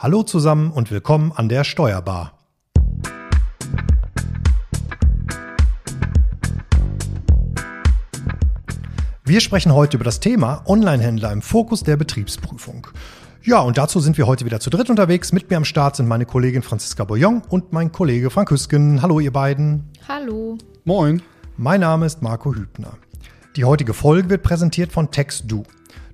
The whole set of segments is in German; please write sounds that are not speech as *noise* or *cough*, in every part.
Hallo zusammen und willkommen an der Steuerbar. Wir sprechen heute über das Thema Onlinehändler im Fokus der Betriebsprüfung. Ja, und dazu sind wir heute wieder zu dritt unterwegs. Mit mir am Start sind meine Kollegin Franziska Boyon und mein Kollege Frank Hüsken. Hallo ihr beiden. Hallo. Moin. Mein Name ist Marco Hübner. Die heutige Folge wird präsentiert von TextDo.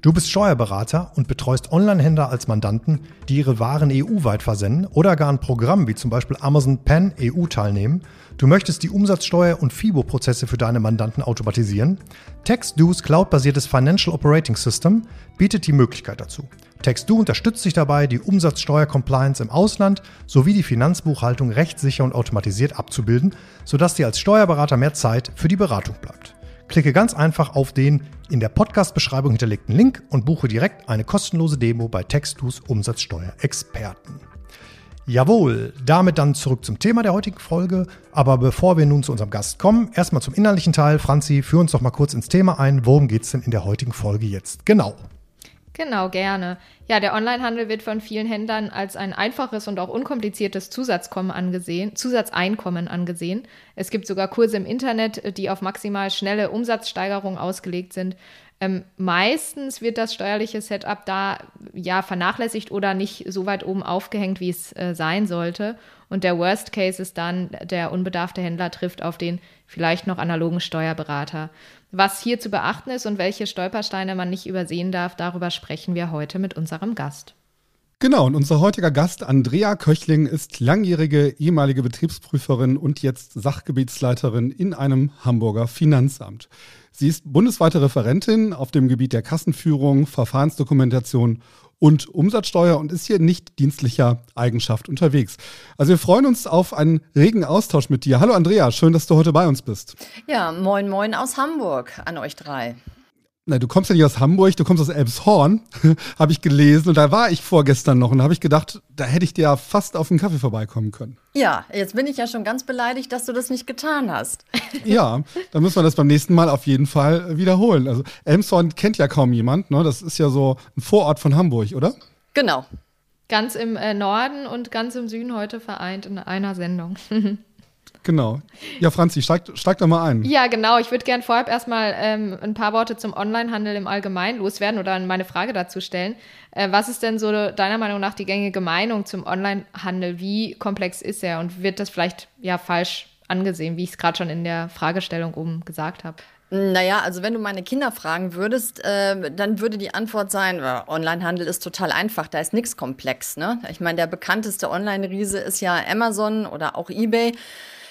Du bist Steuerberater und betreust Online-Händler als Mandanten, die ihre Waren EU-weit versenden oder gar an Programmen wie zum Beispiel Amazon Pen EU teilnehmen. Du möchtest die Umsatzsteuer- und FIBO-Prozesse für deine Mandanten automatisieren. TextDo's cloud-basiertes Financial Operating System bietet die Möglichkeit dazu. TextDo unterstützt dich dabei, die Umsatzsteuer-Compliance im Ausland sowie die Finanzbuchhaltung rechtssicher und automatisiert abzubilden, sodass dir als Steuerberater mehr Zeit für die Beratung bleibt. Klicke ganz einfach auf den in der Podcast-Beschreibung hinterlegten Link und buche direkt eine kostenlose Demo bei Textus Umsatzsteuerexperten. Jawohl, damit dann zurück zum Thema der heutigen Folge. Aber bevor wir nun zu unserem Gast kommen, erstmal zum innerlichen Teil. Franzi, führ uns doch mal kurz ins Thema ein. Worum geht es denn in der heutigen Folge jetzt genau? Genau, gerne. Ja, der Onlinehandel wird von vielen Händlern als ein einfaches und auch unkompliziertes Zusatzkommen angesehen, Zusatzeinkommen angesehen. Es gibt sogar Kurse im Internet, die auf maximal schnelle Umsatzsteigerung ausgelegt sind. Ähm, meistens wird das steuerliche Setup da ja vernachlässigt oder nicht so weit oben aufgehängt, wie es äh, sein sollte. Und der Worst Case ist dann, der unbedarfte Händler trifft auf den vielleicht noch analogen Steuerberater. Was hier zu beachten ist und welche Stolpersteine man nicht übersehen darf, darüber sprechen wir heute mit unserem Gast. Genau, und unser heutiger Gast Andrea Köchling ist langjährige ehemalige Betriebsprüferin und jetzt Sachgebietsleiterin in einem Hamburger Finanzamt. Sie ist bundesweite Referentin auf dem Gebiet der Kassenführung, Verfahrensdokumentation und Umsatzsteuer und ist hier nicht dienstlicher Eigenschaft unterwegs. Also wir freuen uns auf einen regen Austausch mit dir. Hallo Andrea, schön, dass du heute bei uns bist. Ja, moin moin aus Hamburg an euch drei. Na, du kommst ja nicht aus Hamburg, du kommst aus Elbshorn, *laughs* habe ich gelesen. Und da war ich vorgestern noch und habe ich gedacht, da hätte ich dir ja fast auf einen Kaffee vorbeikommen können. Ja, jetzt bin ich ja schon ganz beleidigt, dass du das nicht getan hast. *laughs* ja, dann müssen wir das beim nächsten Mal auf jeden Fall wiederholen. Also Elmshorn kennt ja kaum jemand, ne? Das ist ja so ein Vorort von Hamburg, oder? Genau. Ganz im äh, Norden und ganz im Süden heute vereint in einer Sendung. *laughs* Genau. Ja, Franzi, steig, steig doch mal ein. Ja, genau. Ich würde gerne vorab erstmal ähm, ein paar Worte zum Onlinehandel im Allgemeinen loswerden oder meine Frage dazu stellen. Äh, was ist denn so deiner Meinung nach die gängige Meinung zum Onlinehandel? Wie komplex ist er und wird das vielleicht ja falsch angesehen, wie ich es gerade schon in der Fragestellung oben gesagt habe? Naja, also wenn du meine Kinder fragen würdest, äh, dann würde die Antwort sein, Onlinehandel ist total einfach, da ist nichts komplex. Ne? Ich meine, der bekannteste Online-Riese ist ja Amazon oder auch eBay.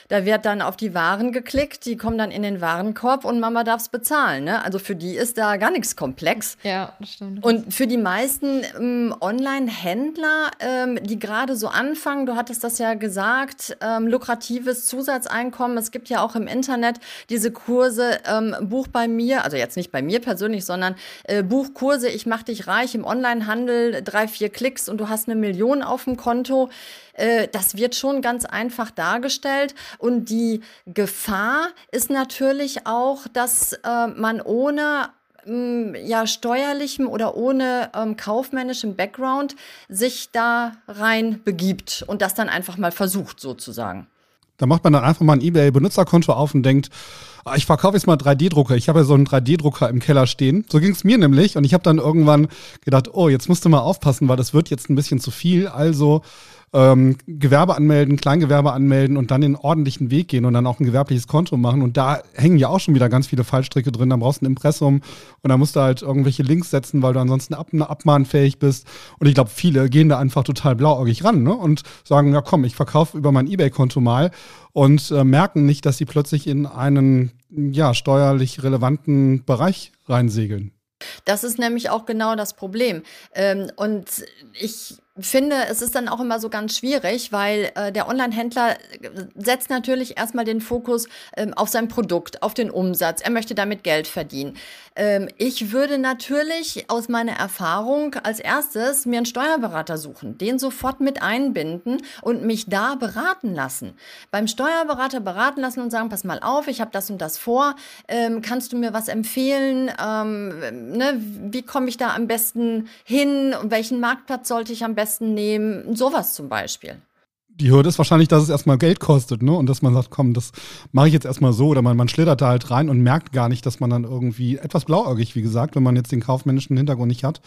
Da wird dann auf die Waren geklickt, die kommen dann in den Warenkorb und Mama darf es bezahlen. Ne? Also für die ist da gar nichts komplex. Ja, das stimmt. Und für die meisten ähm, Online-Händler, ähm, die gerade so anfangen, du hattest das ja gesagt, ähm, lukratives Zusatzeinkommen. Es gibt ja auch im Internet diese Kurse, ähm, Buch bei mir, also jetzt nicht bei mir persönlich, sondern äh, Buchkurse, ich mach dich reich im Onlinehandel, drei, vier Klicks und du hast eine Million auf dem Konto. Äh, das wird schon ganz einfach dargestellt. Und die Gefahr ist natürlich auch, dass äh, man ohne mm, ja, steuerlichem oder ohne ähm, kaufmännischem Background sich da rein begibt und das dann einfach mal versucht, sozusagen. Da macht man dann einfach mal ein eBay-Benutzerkonto auf und denkt, ah, ich verkaufe jetzt mal 3D-Drucker. Ich habe ja so einen 3D-Drucker im Keller stehen. So ging es mir nämlich. Und ich habe dann irgendwann gedacht, oh, jetzt musst du mal aufpassen, weil das wird jetzt ein bisschen zu viel. Also ähm, Gewerbe anmelden, Kleingewerbe anmelden und dann den ordentlichen Weg gehen und dann auch ein gewerbliches Konto machen. Und da hängen ja auch schon wieder ganz viele Fallstricke drin. Da brauchst du ein Impressum und da musst du halt irgendwelche Links setzen, weil du ansonsten ab, abmahnfähig bist. Und ich glaube, viele gehen da einfach total blauäugig ran ne? und sagen, ja komm, ich verkaufe über mein Ebay-Konto mal und äh, merken nicht, dass sie plötzlich in einen ja, steuerlich relevanten Bereich reinsegeln. Das ist nämlich auch genau das Problem. Ähm, und ich finde, es ist dann auch immer so ganz schwierig, weil äh, der Online-Händler äh, setzt natürlich erstmal den Fokus ähm, auf sein Produkt, auf den Umsatz. Er möchte damit Geld verdienen. Ähm, ich würde natürlich aus meiner Erfahrung als erstes mir einen Steuerberater suchen, den sofort mit einbinden und mich da beraten lassen. Beim Steuerberater beraten lassen und sagen, pass mal auf, ich habe das und das vor, ähm, kannst du mir was empfehlen? Ähm, ne, wie komme ich da am besten hin? Welchen Marktplatz sollte ich am besten besten nehmen, sowas zum Beispiel die Hürde ist wahrscheinlich, dass es erstmal Geld kostet, ne? Und dass man sagt, komm, das mache ich jetzt erstmal so. Oder man, man schlittert da halt rein und merkt gar nicht, dass man dann irgendwie etwas blauäugig, wie gesagt, wenn man jetzt den kaufmännischen Hintergrund nicht hat,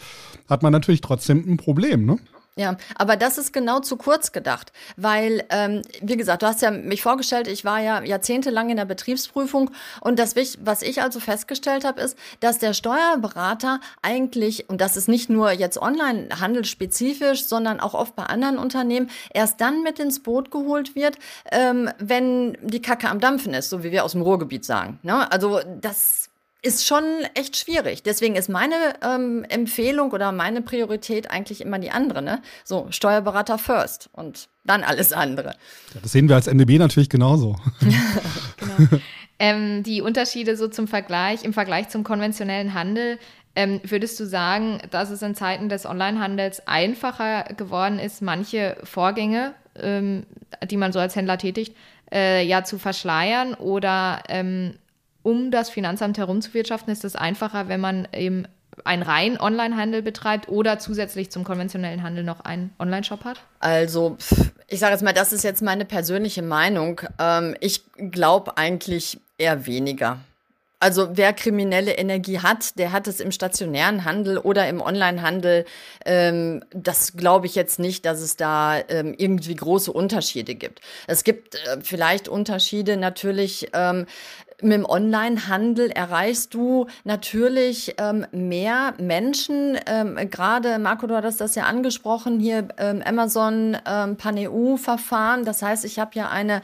hat man natürlich trotzdem ein Problem, ne? Ja, aber das ist genau zu kurz gedacht, weil, ähm, wie gesagt, du hast ja mich vorgestellt, ich war ja jahrzehntelang in der Betriebsprüfung und das, was ich also festgestellt habe, ist, dass der Steuerberater eigentlich, und das ist nicht nur jetzt Online-Handel spezifisch, sondern auch oft bei anderen Unternehmen, erst dann mit ins Boot geholt wird, ähm, wenn die Kacke am Dampfen ist, so wie wir aus dem Ruhrgebiet sagen. Ne? Also das ist schon echt schwierig. Deswegen ist meine ähm, Empfehlung oder meine Priorität eigentlich immer die andere. Ne? So, Steuerberater first und dann alles andere. Ja, das sehen wir als NDB natürlich genauso. *laughs* genau. ähm, die Unterschiede so zum Vergleich, im Vergleich zum konventionellen Handel, ähm, würdest du sagen, dass es in Zeiten des Onlinehandels einfacher geworden ist, manche Vorgänge, ähm, die man so als Händler tätigt, äh, ja zu verschleiern oder ähm, um das Finanzamt herumzuwirtschaften, ist es einfacher, wenn man eben einen rein Online-Handel betreibt oder zusätzlich zum konventionellen Handel noch einen Online-Shop hat? Also, ich sage jetzt mal, das ist jetzt meine persönliche Meinung. Ähm, ich glaube eigentlich eher weniger. Also wer kriminelle Energie hat, der hat es im stationären Handel oder im Onlinehandel. Ähm, das glaube ich jetzt nicht, dass es da ähm, irgendwie große Unterschiede gibt. Es gibt äh, vielleicht Unterschiede natürlich. Ähm, mit dem Onlinehandel erreichst du natürlich ähm, mehr Menschen. Ähm, Gerade, Marco, du hattest das ja angesprochen, hier ähm, Amazon ähm, Pan-EU-Verfahren. Das heißt, ich habe ja eine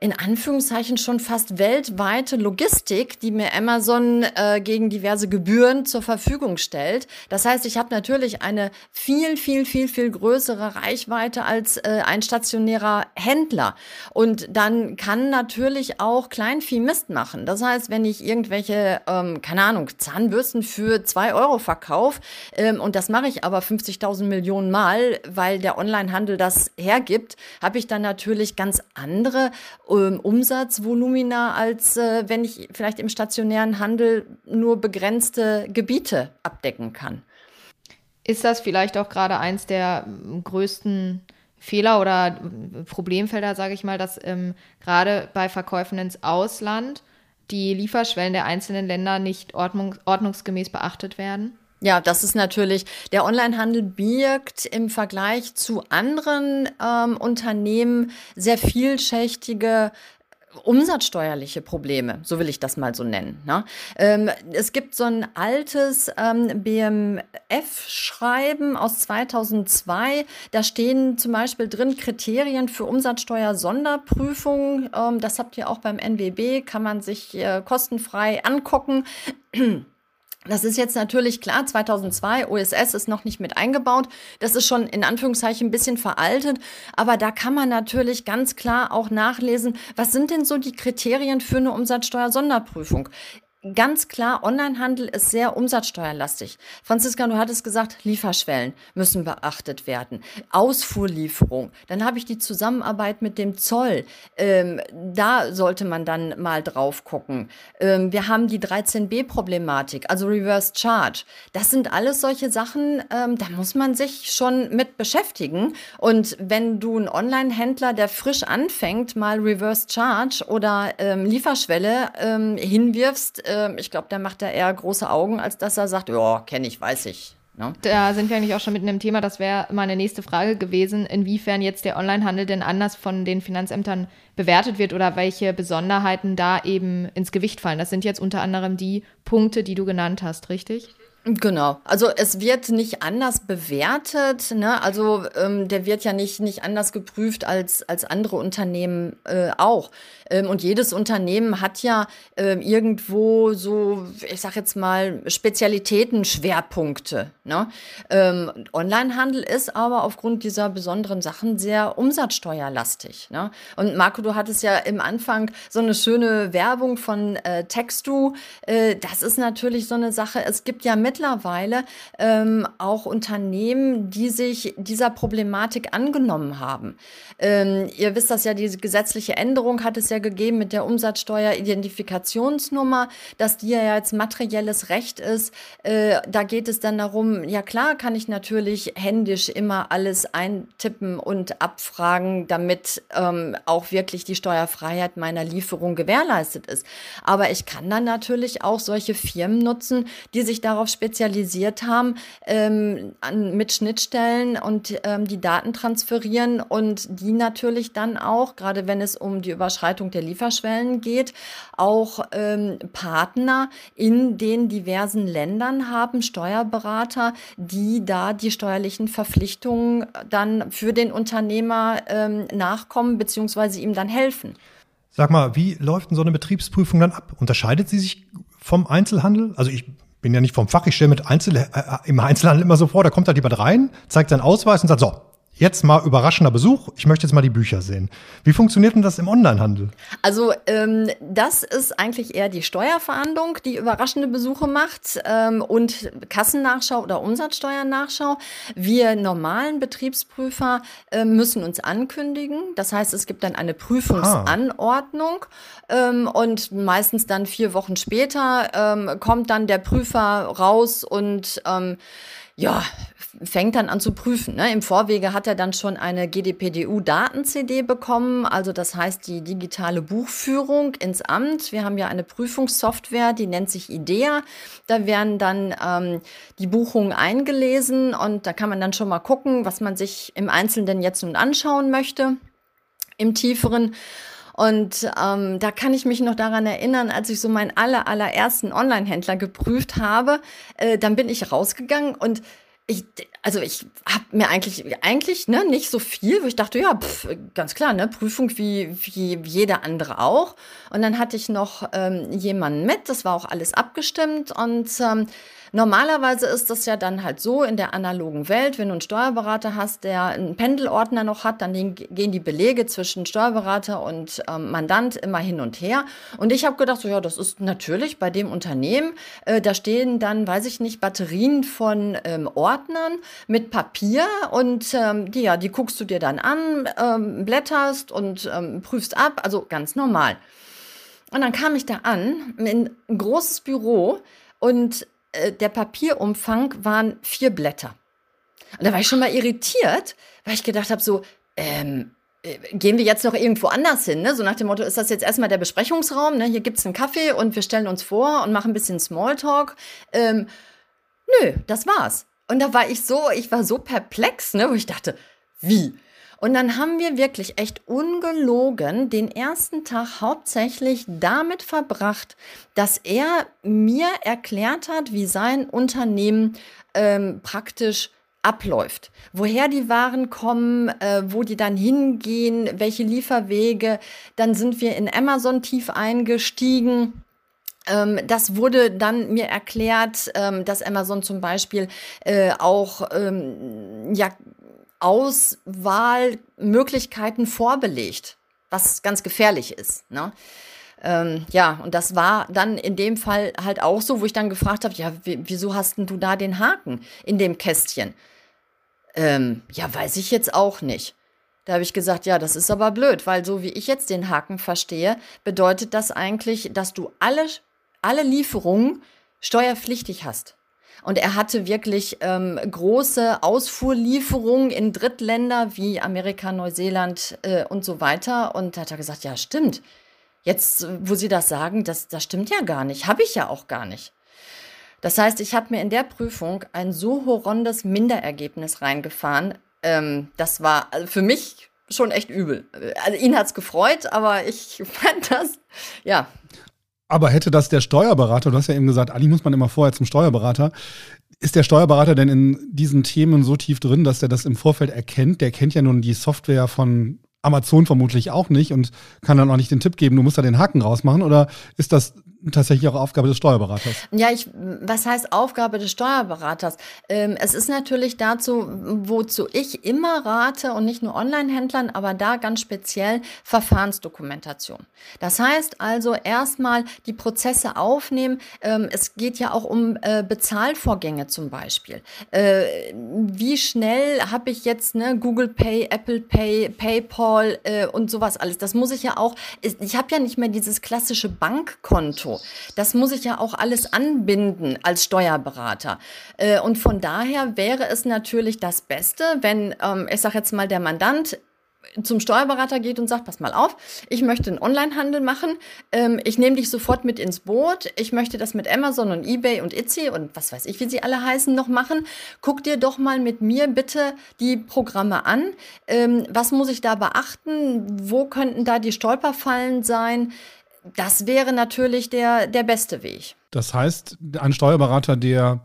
in Anführungszeichen schon fast weltweite Logistik, die mir Amazon äh, gegen diverse Gebühren zur Verfügung stellt. Das heißt, ich habe natürlich eine viel, viel, viel, viel größere Reichweite als äh, ein stationärer Händler. Und dann kann natürlich auch Kleinvieh Mist machen. Das heißt, wenn ich irgendwelche, ähm, keine Ahnung, Zahnbürsten für zwei Euro verkaufe, ähm, und das mache ich aber 50.000 Millionen Mal, weil der Onlinehandel das hergibt, habe ich dann natürlich ganz andere Umsatzvolumina, als äh, wenn ich vielleicht im stationären Handel nur begrenzte Gebiete abdecken kann. Ist das vielleicht auch gerade eins der ähm, größten Fehler oder äh, Problemfelder, sage ich mal, dass ähm, gerade bei Verkäufen ins Ausland die Lieferschwellen der einzelnen Länder nicht ordnung, ordnungsgemäß beachtet werden? Ja, das ist natürlich, der Onlinehandel birgt im Vergleich zu anderen ähm, Unternehmen sehr vielschichtige umsatzsteuerliche Probleme, so will ich das mal so nennen. Ne? Ähm, es gibt so ein altes ähm, BMF-Schreiben aus 2002. Da stehen zum Beispiel drin Kriterien für Umsatzsteuer-Sonderprüfung. Ähm, das habt ihr auch beim NWB, kann man sich äh, kostenfrei angucken. Das ist jetzt natürlich klar, 2002, OSS ist noch nicht mit eingebaut. Das ist schon in Anführungszeichen ein bisschen veraltet. Aber da kann man natürlich ganz klar auch nachlesen, was sind denn so die Kriterien für eine Umsatzsteuer-Sonderprüfung? Ganz klar, Onlinehandel ist sehr umsatzsteuerlastig. Franziska, du hattest gesagt, Lieferschwellen müssen beachtet werden. Ausfuhrlieferung. Dann habe ich die Zusammenarbeit mit dem Zoll. Ähm, da sollte man dann mal drauf gucken. Ähm, wir haben die 13b-Problematik, also Reverse Charge. Das sind alles solche Sachen, ähm, da muss man sich schon mit beschäftigen. Und wenn du einen Online-Händler, der frisch anfängt, mal Reverse Charge oder ähm, Lieferschwelle ähm, hinwirfst, äh, ich glaube, der macht da eher große Augen, als dass er sagt, ja, kenne ich, weiß ich. No? Ne? Da sind wir eigentlich auch schon mitten im Thema. Das wäre meine nächste Frage gewesen, inwiefern jetzt der Onlinehandel denn anders von den Finanzämtern bewertet wird oder welche Besonderheiten da eben ins Gewicht fallen. Das sind jetzt unter anderem die Punkte, die du genannt hast, richtig? Genau. Also es wird nicht anders bewertet. Ne? Also ähm, der wird ja nicht, nicht anders geprüft als, als andere Unternehmen äh, auch. Ähm, und jedes Unternehmen hat ja ähm, irgendwo so, ich sag jetzt mal, Spezialitäten, Schwerpunkte. Ne? Ähm, Onlinehandel ist aber aufgrund dieser besonderen Sachen sehr umsatzsteuerlastig. Ne? Und Marco, du hattest ja im Anfang so eine schöne Werbung von äh, Textu. Äh, das ist natürlich so eine Sache. Es gibt ja mit mittlerweile ähm, auch Unternehmen, die sich dieser Problematik angenommen haben. Ähm, ihr wisst das ja, diese gesetzliche Änderung hat es ja gegeben mit der Umsatzsteuer-Identifikationsnummer, dass die ja jetzt materielles Recht ist. Äh, da geht es dann darum, ja klar kann ich natürlich händisch immer alles eintippen und abfragen, damit ähm, auch wirklich die Steuerfreiheit meiner Lieferung gewährleistet ist. Aber ich kann dann natürlich auch solche Firmen nutzen, die sich darauf spezialisiert haben, ähm, an, mit Schnittstellen und ähm, die Daten transferieren und die natürlich dann auch, gerade wenn es um die Überschreitung der Lieferschwellen geht, auch ähm, Partner in den diversen Ländern haben, Steuerberater, die da die steuerlichen Verpflichtungen dann für den Unternehmer ähm, nachkommen bzw. ihm dann helfen. Sag mal, wie läuft denn so eine Betriebsprüfung dann ab? Unterscheidet sie sich vom Einzelhandel? Also ich bin ja nicht vom Fach, ich stelle mit Einzel äh, im Einzelhandel immer so vor, da kommt halt jemand rein, zeigt seinen Ausweis und sagt, so, Jetzt mal überraschender Besuch. Ich möchte jetzt mal die Bücher sehen. Wie funktioniert denn das im Onlinehandel? Also ähm, das ist eigentlich eher die Steuerverhandlung, die überraschende Besuche macht ähm, und Kassennachschau oder Umsatzsteuernachschau. Wir normalen Betriebsprüfer äh, müssen uns ankündigen. Das heißt, es gibt dann eine Prüfungsanordnung ähm, und meistens dann vier Wochen später ähm, kommt dann der Prüfer raus und ähm, ja, fängt dann an zu prüfen. Ne? Im Vorwege hat er dann schon eine GDPDU-Daten-CD bekommen, also das heißt die digitale Buchführung ins Amt. Wir haben ja eine Prüfungssoftware, die nennt sich IDEA. Da werden dann ähm, die Buchungen eingelesen und da kann man dann schon mal gucken, was man sich im Einzelnen jetzt nun anschauen möchte, im tieferen. Und ähm, da kann ich mich noch daran erinnern, als ich so meinen aller, allerersten Online-Händler geprüft habe, äh, dann bin ich rausgegangen und ich, also ich habe mir eigentlich eigentlich ne nicht so viel, wo ich dachte, ja, pf, ganz klar, ne Prüfung wie wie jeder andere auch. Und dann hatte ich noch ähm, jemanden mit, das war auch alles abgestimmt und ähm, Normalerweise ist das ja dann halt so in der analogen Welt, wenn du einen Steuerberater hast, der einen Pendelordner noch hat, dann gehen die Belege zwischen Steuerberater und ähm, Mandant immer hin und her. Und ich habe gedacht, so ja, das ist natürlich bei dem Unternehmen, äh, da stehen dann, weiß ich nicht, Batterien von ähm, Ordnern mit Papier und ähm, die, ja, die guckst du dir dann an, ähm, blätterst und ähm, prüfst ab, also ganz normal. Und dann kam ich da an, in ein großes Büro und äh, der Papierumfang waren vier Blätter. Und da war ich schon mal irritiert, weil ich gedacht habe, so, ähm, äh, gehen wir jetzt noch irgendwo anders hin, ne? So nach dem Motto, ist das jetzt erstmal der Besprechungsraum, ne? Hier gibt's einen Kaffee und wir stellen uns vor und machen ein bisschen Smalltalk. Ähm, nö, das war's. Und da war ich so, ich war so perplex, ne? Wo ich dachte, wie? Und dann haben wir wirklich echt ungelogen den ersten Tag hauptsächlich damit verbracht, dass er mir erklärt hat, wie sein Unternehmen ähm, praktisch abläuft, woher die Waren kommen, äh, wo die dann hingehen, welche Lieferwege. Dann sind wir in Amazon tief eingestiegen. Ähm, das wurde dann mir erklärt, ähm, dass Amazon zum Beispiel äh, auch ähm, ja Auswahlmöglichkeiten vorbelegt, was ganz gefährlich ist. Ne? Ähm, ja, und das war dann in dem Fall halt auch so, wo ich dann gefragt habe, ja, wieso hast denn du da den Haken in dem Kästchen? Ähm, ja, weiß ich jetzt auch nicht. Da habe ich gesagt, ja, das ist aber blöd, weil so wie ich jetzt den Haken verstehe, bedeutet das eigentlich, dass du alle, alle Lieferungen steuerpflichtig hast. Und er hatte wirklich ähm, große Ausfuhrlieferungen in Drittländer wie Amerika, Neuseeland äh, und so weiter. Und da hat er gesagt, ja, stimmt. Jetzt, wo Sie das sagen, das, das stimmt ja gar nicht. Habe ich ja auch gar nicht. Das heißt, ich habe mir in der Prüfung ein so horrendes Minderergebnis reingefahren. Ähm, das war also für mich schon echt übel. Also ihn hat's gefreut, aber ich *laughs* fand das, ja, aber hätte das der Steuerberater, du hast ja eben gesagt, eigentlich muss man immer vorher zum Steuerberater. Ist der Steuerberater denn in diesen Themen so tief drin, dass er das im Vorfeld erkennt? Der kennt ja nun die Software von Amazon vermutlich auch nicht und kann dann auch nicht den Tipp geben, du musst da den Haken rausmachen. Oder ist das tatsächlich auch Aufgabe des Steuerberaters. Ja, ich, was heißt Aufgabe des Steuerberaters? Ähm, es ist natürlich dazu, wozu ich immer rate und nicht nur Online-Händlern, aber da ganz speziell Verfahrensdokumentation. Das heißt also erstmal die Prozesse aufnehmen. Ähm, es geht ja auch um äh, Bezahlvorgänge zum Beispiel. Äh, wie schnell habe ich jetzt ne, Google Pay, Apple Pay, PayPal äh, und sowas alles? Das muss ich ja auch, ich habe ja nicht mehr dieses klassische Bankkonto. Das muss ich ja auch alles anbinden als Steuerberater. Äh, und von daher wäre es natürlich das Beste, wenn, ähm, ich sage jetzt mal, der Mandant zum Steuerberater geht und sagt, pass mal auf, ich möchte einen Onlinehandel machen, ähm, ich nehme dich sofort mit ins Boot, ich möchte das mit Amazon und eBay und Etsy und was weiß ich, wie sie alle heißen, noch machen. Guck dir doch mal mit mir bitte die Programme an. Ähm, was muss ich da beachten? Wo könnten da die Stolperfallen sein? Das wäre natürlich der, der beste Weg. Das heißt, ein Steuerberater, der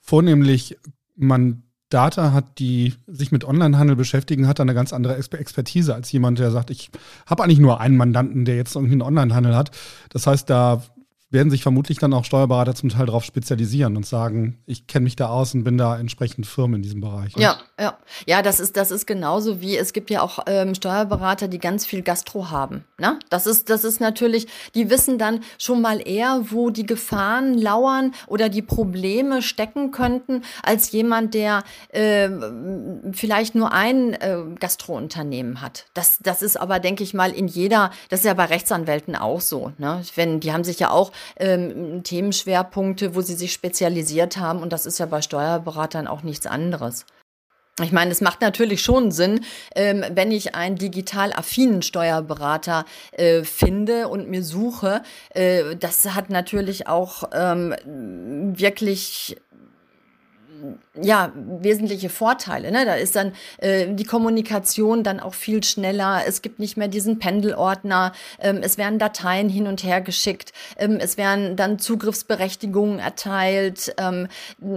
vornehmlich man Data hat, die sich mit Onlinehandel beschäftigen, hat eine ganz andere Expertise als jemand, der sagt, ich habe eigentlich nur einen Mandanten, der jetzt irgendwie einen Onlinehandel hat. Das heißt, da werden sich vermutlich dann auch Steuerberater zum Teil darauf spezialisieren und sagen, ich kenne mich da aus und bin da entsprechend Firmen in diesem Bereich. Ja, ja. Ja, das ist, das ist genauso wie es gibt ja auch ähm, Steuerberater, die ganz viel Gastro haben. Ne? Das, ist, das ist natürlich, die wissen dann schon mal eher, wo die Gefahren lauern oder die Probleme stecken könnten, als jemand, der äh, vielleicht nur ein äh, Gastrounternehmen hat. Das, das ist aber, denke ich mal, in jeder, das ist ja bei Rechtsanwälten auch so. Ne? Wenn, die haben sich ja auch ähm, Themenschwerpunkte, wo sie sich spezialisiert haben. Und das ist ja bei Steuerberatern auch nichts anderes. Ich meine, es macht natürlich schon Sinn, ähm, wenn ich einen digital affinen Steuerberater äh, finde und mir suche. Äh, das hat natürlich auch ähm, wirklich ja, wesentliche Vorteile. Ne? Da ist dann äh, die Kommunikation dann auch viel schneller. Es gibt nicht mehr diesen Pendelordner. Ähm, es werden Dateien hin und her geschickt. Ähm, es werden dann Zugriffsberechtigungen erteilt. Ähm,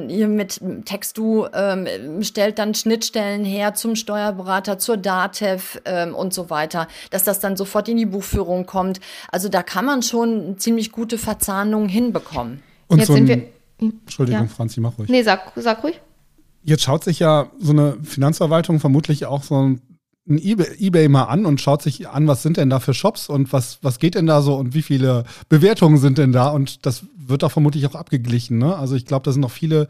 hier mit Textu ähm, stellt dann Schnittstellen her zum Steuerberater, zur DATEV ähm, und so weiter, dass das dann sofort in die Buchführung kommt. Also da kann man schon ziemlich gute Verzahnungen hinbekommen. Und Jetzt so sind wir Entschuldigung, ja. Franzi, mach ruhig. Nee, sag, sag ruhig. Jetzt schaut sich ja so eine Finanzverwaltung vermutlich auch so ein eBay, eBay mal an und schaut sich an, was sind denn da für Shops und was, was geht denn da so und wie viele Bewertungen sind denn da und das wird da vermutlich auch abgeglichen. Ne? Also ich glaube, da sind noch viele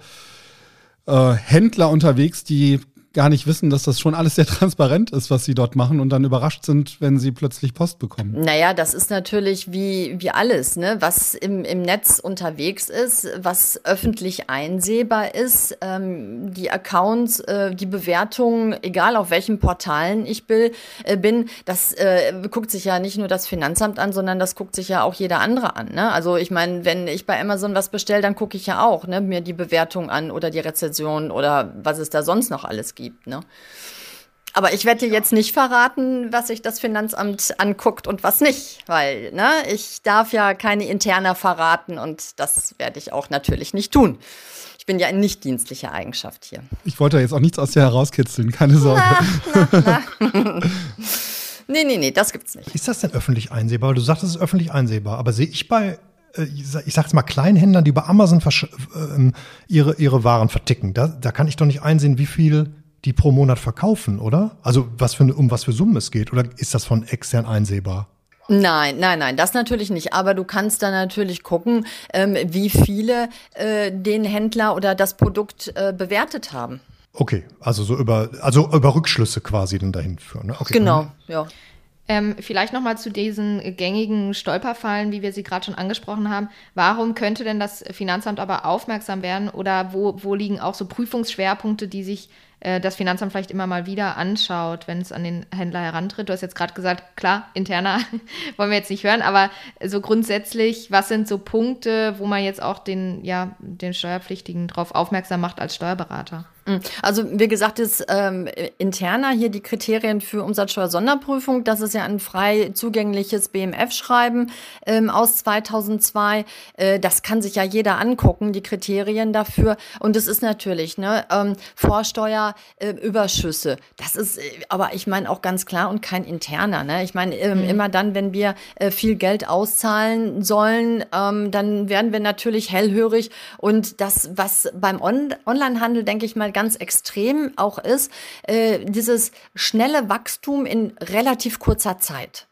äh, Händler unterwegs, die gar nicht wissen, dass das schon alles sehr *laughs* transparent ist, was sie dort machen und dann überrascht sind, wenn sie plötzlich Post bekommen. Naja, das ist natürlich wie, wie alles, ne? was im, im Netz unterwegs ist, was öffentlich einsehbar ist. Ähm, die Accounts, äh, die Bewertungen, egal auf welchen Portalen ich will, äh, bin, das äh, guckt sich ja nicht nur das Finanzamt an, sondern das guckt sich ja auch jeder andere an. Ne? Also ich meine, wenn ich bei Amazon was bestelle, dann gucke ich ja auch ne, mir die Bewertung an oder die Rezension oder was es da sonst noch alles gibt gibt. Ne? Aber ich werde dir jetzt nicht verraten, was sich das Finanzamt anguckt und was nicht, weil ne, ich darf ja keine Interna verraten und das werde ich auch natürlich nicht tun. Ich bin ja in nicht dienstlicher Eigenschaft hier. Ich wollte jetzt auch nichts aus dir herauskitzeln, keine Sorge. Na, na, *laughs* nee, nee, nee, das gibt's nicht. Ist das denn öffentlich einsehbar? Du sagst, es ist öffentlich einsehbar, aber sehe ich bei äh, ich sag jetzt mal Kleinhändlern, die bei Amazon äh, ihre, ihre Waren verticken, da, da kann ich doch nicht einsehen, wie viel die pro Monat verkaufen, oder? Also was für, um was für Summen es geht, oder ist das von extern einsehbar? Nein, nein, nein, das natürlich nicht. Aber du kannst da natürlich gucken, ähm, wie viele äh, den Händler oder das Produkt äh, bewertet haben. Okay, also so über, also über Rückschlüsse quasi dann dahin führen. Ne? Okay. Genau, ja. Ähm, vielleicht nochmal zu diesen gängigen Stolperfallen, wie wir sie gerade schon angesprochen haben. Warum könnte denn das Finanzamt aber aufmerksam werden oder wo, wo liegen auch so Prüfungsschwerpunkte, die sich äh, das Finanzamt vielleicht immer mal wieder anschaut, wenn es an den Händler herantritt. Du hast jetzt gerade gesagt, klar, interner *laughs* wollen wir jetzt nicht hören, aber so grundsätzlich, was sind so Punkte, wo man jetzt auch den, ja, den Steuerpflichtigen darauf aufmerksam macht als Steuerberater? Hm. Also wie gesagt, ist ähm, interner hier die Kriterien für Umsatzsteuer-Sonderprüfung. Das ist ja ein frei zugängliches BMF-Schreiben ähm, aus 2002. Äh, das kann sich ja jeder angucken, die Kriterien dafür. Und es ist natürlich ne, ähm, Vorsteuerüberschüsse. Äh, das ist äh, aber, ich meine, auch ganz klar und kein interner. Ne? Ich meine, ähm, mhm. immer dann, wenn wir äh, viel Geld auszahlen sollen, ähm, dann werden wir natürlich hellhörig. Und das, was beim On Onlinehandel, denke ich mal, ganz extrem auch ist, äh, dieses schnelle Wachstum in relativ kurzer Zeit.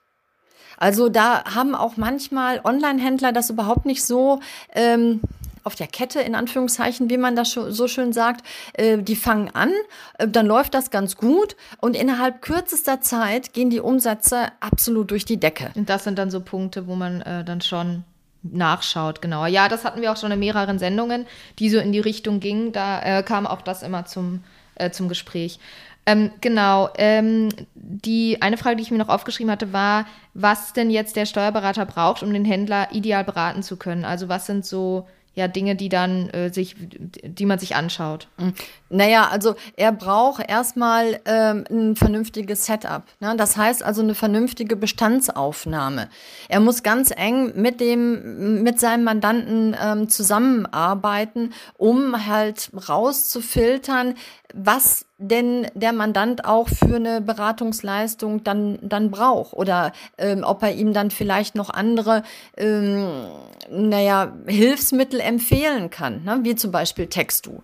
Also da haben auch manchmal Online-Händler das überhaupt nicht so ähm, auf der Kette, in Anführungszeichen, wie man das so schön sagt. Äh, die fangen an, äh, dann läuft das ganz gut und innerhalb kürzester Zeit gehen die Umsätze absolut durch die Decke. Und das sind dann so Punkte, wo man äh, dann schon nachschaut, genauer. Ja, das hatten wir auch schon in mehreren Sendungen, die so in die Richtung gingen. Da äh, kam auch das immer zum, äh, zum Gespräch. Ähm, genau. Ähm, die eine Frage, die ich mir noch aufgeschrieben hatte, war, was denn jetzt der Steuerberater braucht, um den Händler ideal beraten zu können. Also was sind so ja Dinge, die dann äh, sich, die man sich anschaut? Mhm. Naja, also er braucht erstmal ähm, ein vernünftiges Setup. Ne? Das heißt also eine vernünftige Bestandsaufnahme. Er muss ganz eng mit dem, mit seinem Mandanten ähm, zusammenarbeiten, um halt rauszufiltern, was denn der Mandant auch für eine Beratungsleistung dann, dann braucht oder ähm, ob er ihm dann vielleicht noch andere, ähm, naja, Hilfsmittel empfehlen kann, ne? wie zum Beispiel Textu.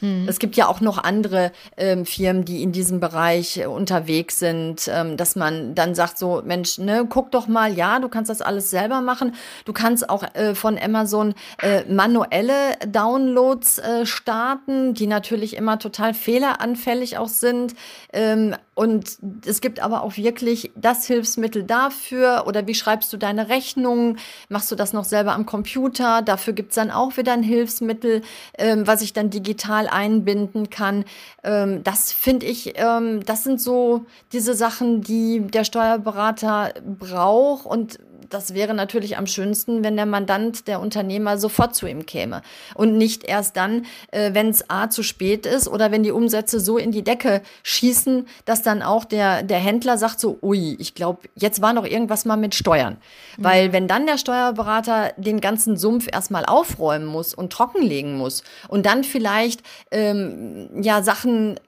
Mhm. Es gibt ja auch noch andere ähm, Firmen, die in diesem Bereich äh, unterwegs sind, ähm, dass man dann sagt so, Mensch, ne, guck doch mal, ja, du kannst das alles selber machen. Du kannst auch äh, von Amazon äh, manuelle Downloads äh, starten, die natürlich immer total fehleranfällig auch sind. Ähm, und es gibt aber auch wirklich das Hilfsmittel dafür. Oder wie schreibst du deine Rechnung? Machst du das noch selber am Computer? Dafür gibt's dann auch wieder ein Hilfsmittel, ähm, was ich dann digital einbinden kann. Ähm, das finde ich, ähm, das sind so diese Sachen, die der Steuerberater braucht und das wäre natürlich am schönsten, wenn der Mandant, der Unternehmer sofort zu ihm käme und nicht erst dann, äh, wenn es A zu spät ist oder wenn die Umsätze so in die Decke schießen, dass dann auch der, der Händler sagt so, ui, ich glaube, jetzt war noch irgendwas mal mit Steuern. Mhm. Weil wenn dann der Steuerberater den ganzen Sumpf erstmal aufräumen muss und trockenlegen muss und dann vielleicht ähm, ja Sachen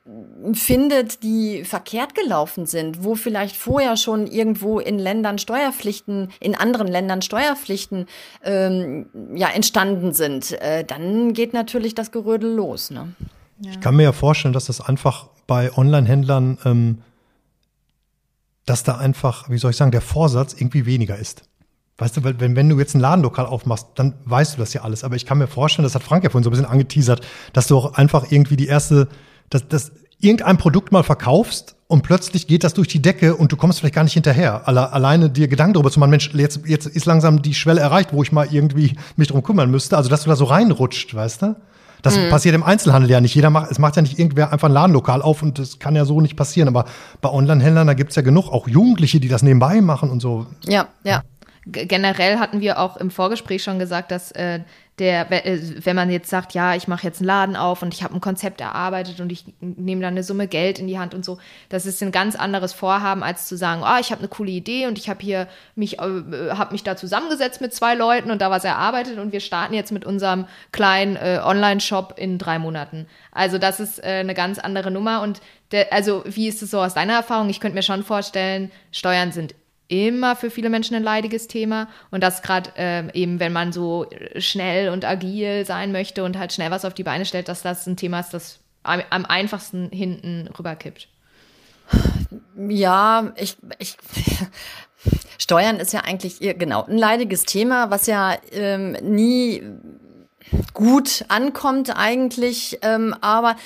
findet, die verkehrt gelaufen sind, wo vielleicht vorher schon irgendwo in Ländern Steuerpflichten, in anderen Ländern Steuerpflichten ähm, ja entstanden sind, äh, dann geht natürlich das Gerödel los. Ne? Ja. Ich kann mir ja vorstellen, dass das einfach bei Online-Händlern, ähm, dass da einfach, wie soll ich sagen, der Vorsatz irgendwie weniger ist. Weißt du, wenn, wenn du jetzt ein Ladenlokal aufmachst, dann weißt du das ja alles. Aber ich kann mir vorstellen, das hat Frank ja vorhin so ein bisschen angeteasert, dass du auch einfach irgendwie die erste, dass, dass irgendein Produkt mal verkaufst und plötzlich geht das durch die Decke und du kommst vielleicht gar nicht hinterher. Alle, alleine dir Gedanken darüber zu machen, Mensch, jetzt, jetzt ist langsam die Schwelle erreicht, wo ich mal irgendwie mich drum kümmern müsste. Also, dass du da so reinrutscht, weißt du? Das mhm. passiert im Einzelhandel ja nicht. Jeder macht, es macht ja nicht irgendwer einfach ein Ladenlokal auf und das kann ja so nicht passieren. Aber bei Online-Händlern, da gibt's ja genug, auch Jugendliche, die das nebenbei machen und so. Ja, ja generell hatten wir auch im Vorgespräch schon gesagt, dass äh, der, äh, wenn man jetzt sagt, ja, ich mache jetzt einen Laden auf und ich habe ein Konzept erarbeitet und ich nehme dann eine Summe Geld in die Hand und so, das ist ein ganz anderes Vorhaben, als zu sagen, oh, ich habe eine coole Idee und ich habe hier mich, äh, habe mich da zusammengesetzt mit zwei Leuten und da was erarbeitet und wir starten jetzt mit unserem kleinen äh, Online-Shop in drei Monaten. Also das ist äh, eine ganz andere Nummer und der, also wie ist es so aus deiner Erfahrung? Ich könnte mir schon vorstellen, Steuern sind immer für viele Menschen ein leidiges Thema. Und das gerade äh, eben, wenn man so schnell und agil sein möchte und halt schnell was auf die Beine stellt, dass das ein Thema ist, das am, am einfachsten hinten rüberkippt. Ja, ich, ich *laughs* Steuern ist ja eigentlich genau ein leidiges Thema, was ja ähm, nie gut ankommt eigentlich. Ähm, aber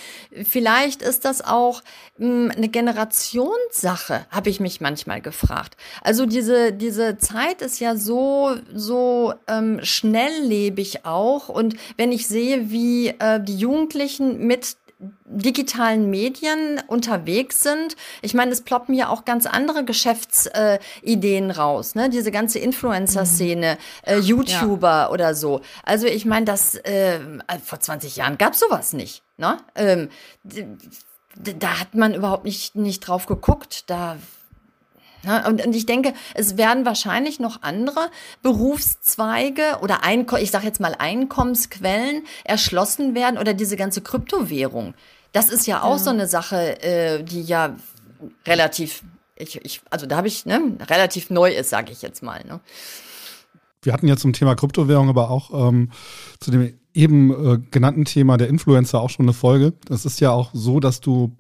vielleicht ist das auch ähm, eine Generationssache, habe ich mich manchmal gefragt. Also diese, diese Zeit ist ja so, so ähm, schnelllebig auch. Und wenn ich sehe, wie äh, die Jugendlichen mit digitalen Medien unterwegs sind. Ich meine, es ploppen ja auch ganz andere Geschäftsideen äh, raus, ne? Diese ganze Influencer-Szene, mhm. äh, YouTuber ja. oder so. Also ich meine, das äh, vor 20 Jahren gab sowas nicht. Ne? Ähm, da hat man überhaupt nicht, nicht drauf geguckt. Da? Und, und ich denke, es werden wahrscheinlich noch andere Berufszweige oder Einko ich sage jetzt mal Einkommensquellen erschlossen werden oder diese ganze Kryptowährung. Das ist ja auch ja. so eine Sache, äh, die ja relativ, ich, ich, also da habe ich, ne, relativ neu ist, sage ich jetzt mal. Ne? Wir hatten ja zum Thema Kryptowährung, aber auch ähm, zu dem eben äh, genannten Thema der Influencer auch schon eine Folge. Das ist ja auch so, dass du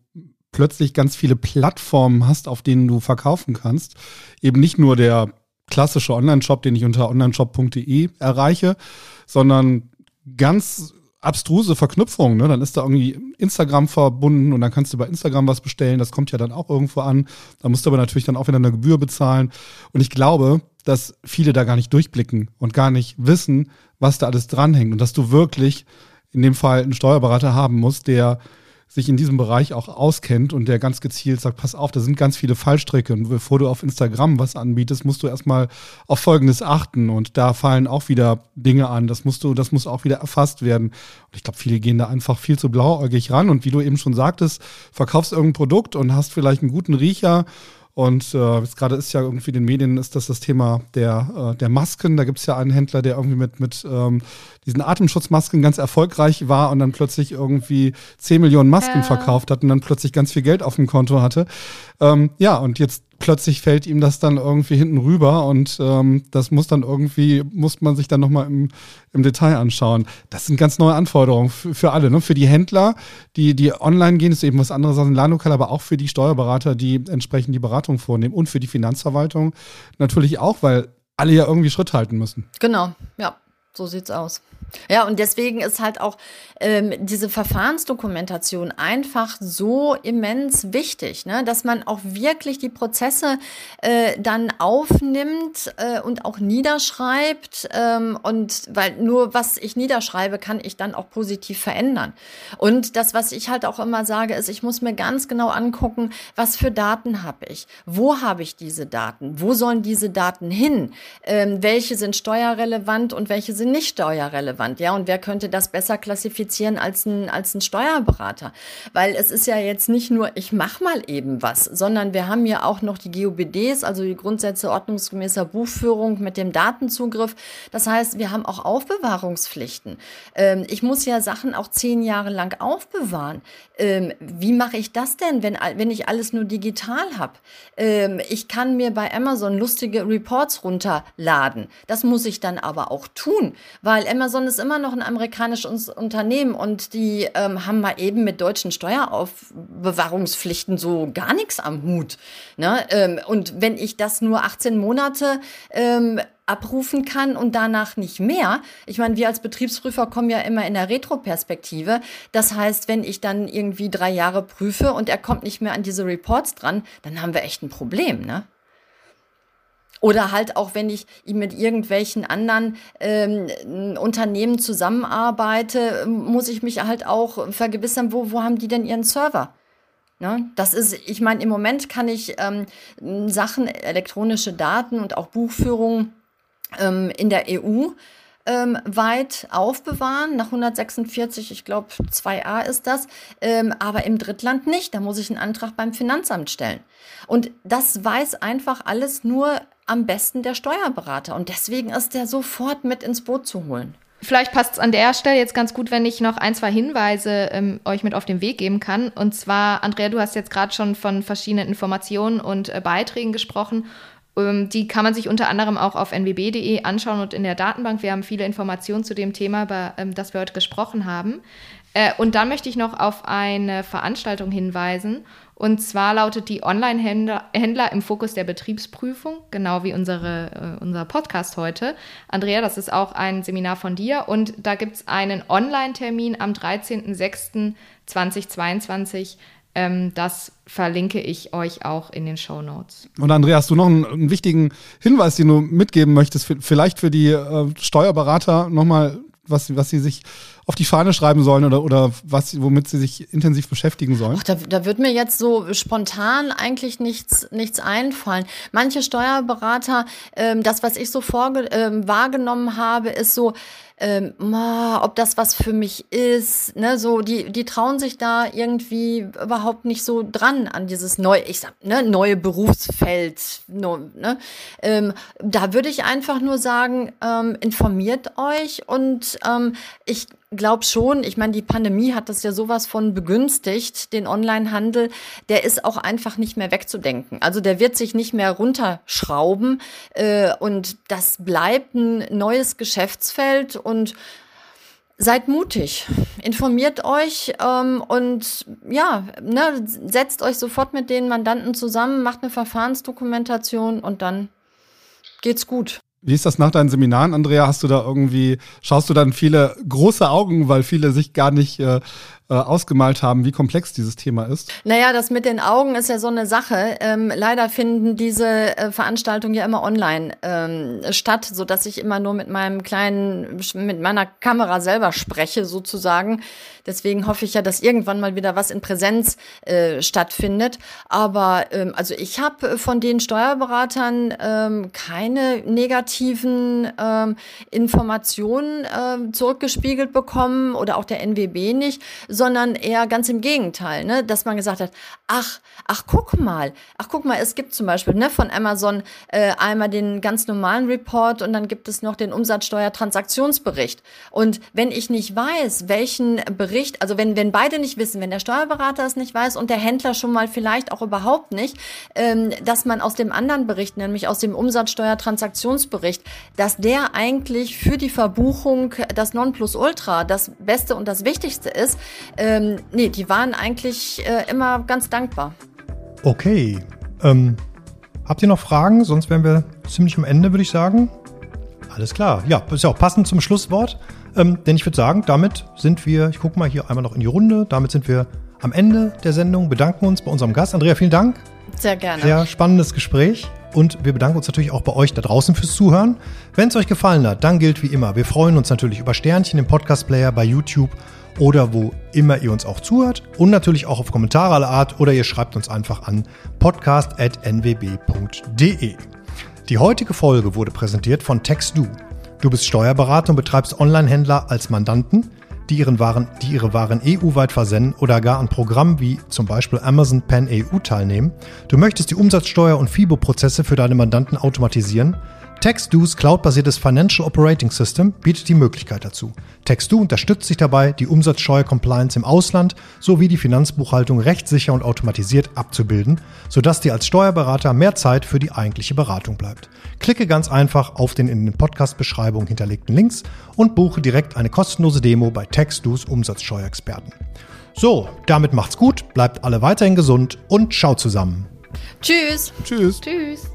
plötzlich ganz viele Plattformen hast, auf denen du verkaufen kannst. Eben nicht nur der klassische Online-Shop, den ich unter onlineshop.de erreiche, sondern ganz abstruse Verknüpfungen. Ne? Dann ist da irgendwie Instagram verbunden und dann kannst du bei Instagram was bestellen. Das kommt ja dann auch irgendwo an. Da musst du aber natürlich dann auch wieder eine Gebühr bezahlen. Und ich glaube, dass viele da gar nicht durchblicken und gar nicht wissen, was da alles dranhängt. Und dass du wirklich in dem Fall einen Steuerberater haben musst, der sich in diesem Bereich auch auskennt und der ganz gezielt sagt, pass auf, da sind ganz viele Fallstricke und bevor du auf Instagram was anbietest, musst du erstmal auf Folgendes achten und da fallen auch wieder Dinge an, das musst du, das muss auch wieder erfasst werden. Und ich glaube, viele gehen da einfach viel zu blauäugig ran und wie du eben schon sagtest, verkaufst irgendein Produkt und hast vielleicht einen guten Riecher und äh, jetzt gerade ist ja irgendwie in den Medien ist das das Thema der, äh, der Masken. Da gibt es ja einen Händler, der irgendwie mit, mit ähm, diesen Atemschutzmasken ganz erfolgreich war und dann plötzlich irgendwie 10 Millionen Masken ja. verkauft hat und dann plötzlich ganz viel Geld auf dem Konto hatte. Ähm, ja, und jetzt plötzlich fällt ihm das dann irgendwie hinten rüber und ähm, das muss dann irgendwie, muss man sich dann nochmal im, im Detail anschauen. Das sind ganz neue Anforderungen für, für alle. Ne? Für die Händler, die, die online gehen, ist eben was anderes als ein Ladenlokal, aber auch für die Steuerberater, die entsprechend die Beratung vornehmen und für die Finanzverwaltung natürlich auch, weil alle ja irgendwie Schritt halten müssen. Genau, ja, so sieht's aus. Ja, und deswegen ist halt auch ähm, diese Verfahrensdokumentation einfach so immens wichtig, ne? dass man auch wirklich die Prozesse äh, dann aufnimmt äh, und auch niederschreibt. Ähm, und weil nur was ich niederschreibe, kann ich dann auch positiv verändern. Und das, was ich halt auch immer sage, ist, ich muss mir ganz genau angucken, was für Daten habe ich, wo habe ich diese Daten, wo sollen diese Daten hin, ähm, welche sind steuerrelevant und welche sind nicht steuerrelevant relevant, ja. Und wer könnte das besser klassifizieren als ein, als ein Steuerberater? Weil es ist ja jetzt nicht nur, ich mache mal eben was, sondern wir haben ja auch noch die GOBDs, also die Grundsätze ordnungsgemäßer Buchführung mit dem Datenzugriff. Das heißt, wir haben auch Aufbewahrungspflichten. Ähm, ich muss ja Sachen auch zehn Jahre lang aufbewahren. Ähm, wie mache ich das denn, wenn, wenn ich alles nur digital habe? Ähm, ich kann mir bei Amazon lustige Reports runterladen. Das muss ich dann aber auch tun, weil Amazon ist immer noch ein amerikanisches Unternehmen und die ähm, haben mal eben mit deutschen Steueraufbewahrungspflichten so gar nichts am Hut. Ne? Ähm, und wenn ich das nur 18 Monate ähm, abrufen kann und danach nicht mehr. Ich meine, wir als Betriebsprüfer kommen ja immer in der Retroperspektive. Das heißt, wenn ich dann irgendwie drei Jahre prüfe und er kommt nicht mehr an diese Reports dran, dann haben wir echt ein Problem, ne? Oder halt auch, wenn ich mit irgendwelchen anderen ähm, Unternehmen zusammenarbeite, muss ich mich halt auch vergewissern, wo, wo haben die denn ihren Server? Ne? Das ist, ich meine, im Moment kann ich ähm, Sachen, elektronische Daten und auch Buchführung ähm, in der EU ähm, weit aufbewahren, nach 146, ich glaube 2a ist das, ähm, aber im Drittland nicht. Da muss ich einen Antrag beim Finanzamt stellen. Und das weiß einfach alles nur am besten der Steuerberater. Und deswegen ist der sofort mit ins Boot zu holen. Vielleicht passt es an der Stelle jetzt ganz gut, wenn ich noch ein, zwei Hinweise ähm, euch mit auf den Weg geben kann. Und zwar, Andrea, du hast jetzt gerade schon von verschiedenen Informationen und äh, Beiträgen gesprochen. Ähm, die kann man sich unter anderem auch auf nwb.de anschauen und in der Datenbank. Wir haben viele Informationen zu dem Thema, über ähm, das wir heute gesprochen haben. Äh, und dann möchte ich noch auf eine Veranstaltung hinweisen. Und zwar lautet die Online-Händler Händler im Fokus der Betriebsprüfung, genau wie unsere, äh, unser Podcast heute. Andrea, das ist auch ein Seminar von dir. Und da gibt es einen Online-Termin am 13.06.2022 ähm, das verlinke ich euch auch in den Show Notes. Und Andrea, hast du noch einen, einen, wichtigen Hinweis, den du mitgeben möchtest, vielleicht für die äh, Steuerberater nochmal, was, was sie sich auf die Fahne schreiben sollen oder, oder was, womit sie sich intensiv beschäftigen sollen? Ach, da, da wird mir jetzt so spontan eigentlich nichts, nichts einfallen. Manche Steuerberater, ähm, das, was ich so vorge ähm, wahrgenommen habe, ist so, ähm, ob das was für mich ist, ne, so, die, die trauen sich da irgendwie überhaupt nicht so dran an dieses neue, ich sag, ne, neue Berufsfeld, ne, ähm, da würde ich einfach nur sagen, ähm, informiert euch und ähm, ich glaube schon, ich meine, die Pandemie hat das ja sowas von begünstigt, den Onlinehandel, der ist auch einfach nicht mehr wegzudenken. Also der wird sich nicht mehr runterschrauben äh, und das bleibt ein neues Geschäftsfeld und Seid mutig, informiert euch ähm, und ja, ne, setzt euch sofort mit den Mandanten zusammen, macht eine Verfahrensdokumentation und dann geht's gut. Wie ist das nach deinen Seminaren, Andrea? Hast du da irgendwie, schaust du dann viele große Augen, weil viele sich gar nicht äh, äh, ausgemalt haben, wie komplex dieses Thema ist? Naja, das mit den Augen ist ja so eine Sache. Ähm, leider finden diese äh, Veranstaltungen ja immer online ähm, statt, so dass ich immer nur mit meinem kleinen, mit meiner Kamera selber spreche sozusagen. Deswegen hoffe ich ja, dass irgendwann mal wieder was in Präsenz äh, stattfindet. Aber ähm, also ich habe von den Steuerberatern ähm, keine negativen ähm, Informationen äh, zurückgespiegelt bekommen oder auch der NWB nicht, sondern eher ganz im Gegenteil, ne? dass man gesagt hat, ach, ach guck mal, ach guck mal, es gibt zum Beispiel ne, von Amazon äh, einmal den ganz normalen Report und dann gibt es noch den Umsatzsteuertransaktionsbericht. Und wenn ich nicht weiß, welchen Bericht also wenn, wenn beide nicht wissen, wenn der Steuerberater es nicht weiß und der Händler schon mal vielleicht auch überhaupt nicht, ähm, dass man aus dem anderen Bericht, nämlich aus dem Umsatzsteuertransaktionsbericht, dass der eigentlich für die Verbuchung das Nonplusultra das Beste und das Wichtigste ist, ähm, nee, die waren eigentlich äh, immer ganz dankbar. Okay. Ähm, habt ihr noch Fragen? Sonst wären wir ziemlich am Ende, würde ich sagen. Alles klar. Ja, ist ja auch passend zum Schlusswort. Ähm, denn ich würde sagen, damit sind wir, ich gucke mal hier einmal noch in die Runde, damit sind wir am Ende der Sendung, bedanken uns bei unserem Gast. Andrea, vielen Dank. Sehr gerne. Sehr spannendes Gespräch. Und wir bedanken uns natürlich auch bei euch da draußen fürs Zuhören. Wenn es euch gefallen hat, dann gilt wie immer, wir freuen uns natürlich über Sternchen im Podcast-Player bei YouTube oder wo immer ihr uns auch zuhört und natürlich auch auf Kommentare aller Art oder ihr schreibt uns einfach an podcast.nwb.de. Die heutige Folge wurde präsentiert von TextDo. Du bist Steuerberater und betreibst Online-Händler als Mandanten, die, ihren Waren, die ihre Waren EU-weit versenden oder gar an Programmen wie zum Beispiel Amazon Pen EU teilnehmen. Du möchtest die Umsatzsteuer- und FIBO-Prozesse für deine Mandanten automatisieren TextDo's cloudbasiertes Financial Operating System bietet die Möglichkeit dazu. TextDo unterstützt sich dabei, die Umsatzsteuer-Compliance im Ausland sowie die Finanzbuchhaltung rechtssicher und automatisiert abzubilden, sodass dir als Steuerberater mehr Zeit für die eigentliche Beratung bleibt. Klicke ganz einfach auf den in den Podcast-Beschreibungen hinterlegten Links und buche direkt eine kostenlose Demo bei TextDo's Umsatzsteuerexperten. So, damit macht's gut, bleibt alle weiterhin gesund und ciao zusammen. Tschüss. Tschüss. Tschüss.